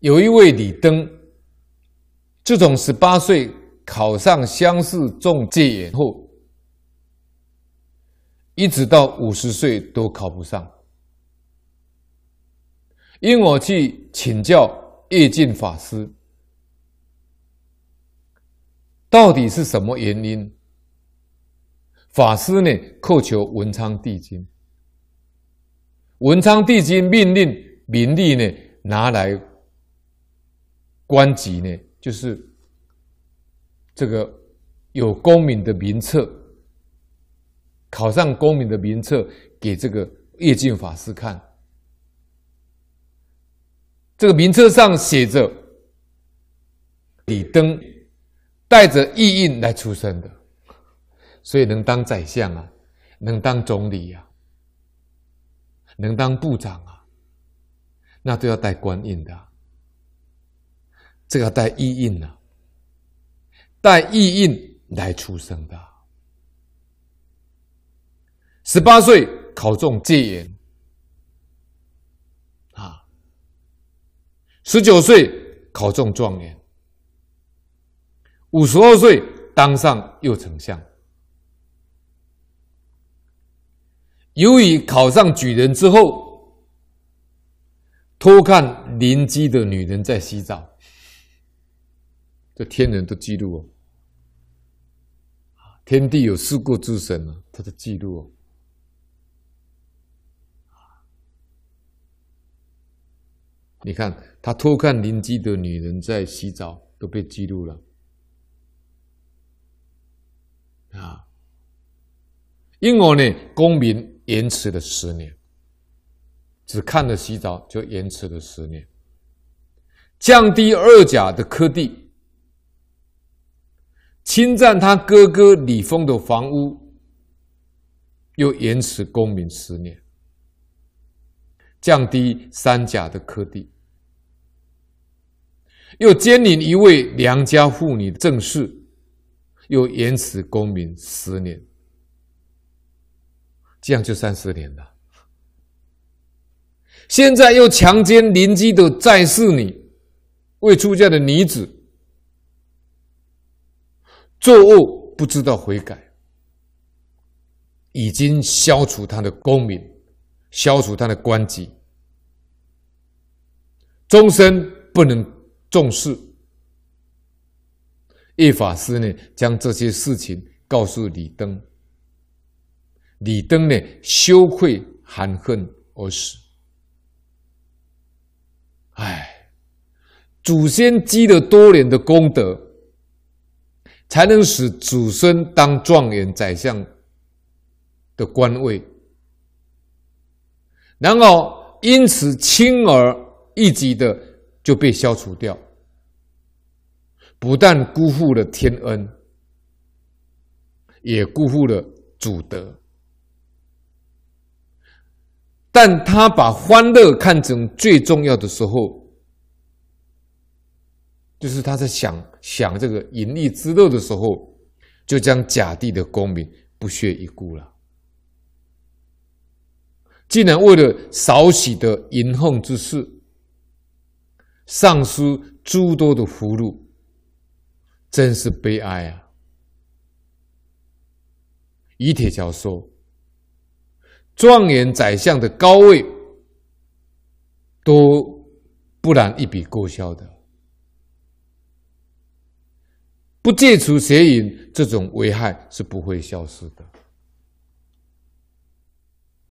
有一位李登，自从十八岁考上乡试中解元后，一直到五十岁都考不上。因我去请教叶净法师，到底是什么原因？法师呢，叩求文昌帝君，文昌帝君命令民力呢拿来。官籍呢，就是这个有功名的名册，考上功名的名册给这个叶净法师看。这个名册上写着李登带着意印来出生的，所以能当宰相啊，能当总理呀、啊，能当部长啊，那都要带官印的。这个要带意印呢，带意印来出生的。十八岁考中解元，啊，十九岁考中状元，五十二岁当上右丞相。由于考上举人之后，偷看邻居的女人在洗澡。这天人都记录哦，天地有四过之神呢，他的记录哦。你看他偷看邻居的女人在洗澡，都被记录了啊。因我呢，公民延迟了十年，只看了洗澡就延迟了十年，降低二甲的科第。侵占他哥哥李丰的房屋，又延迟公民十年；降低三甲的科第，又兼领一位良家妇女的正室，又延迟公民十年。这样就三十年了。现在又强奸邻居的在世女，未出嫁的女子。作恶不知道悔改，已经消除他的功名，消除他的官级，终身不能重视。叶法师呢，将这些事情告诉李登，李登呢，羞愧含恨而死。唉，祖先积了多年的功德。才能使祖孙当状元、宰相的官位，然后因此轻而易举的就被消除掉，不但辜负了天恩，也辜负了祖德。但他把欢乐看成最重要的时候。就是他在想想这个淫逸之乐的时候，就将甲地的功名不屑一顾了。竟然为了少许的淫横之事，丧失诸多的福禄，真是悲哀啊！于铁桥说，状元宰相的高位，都不然一笔勾销的。不戒除邪淫，这种危害是不会消失的。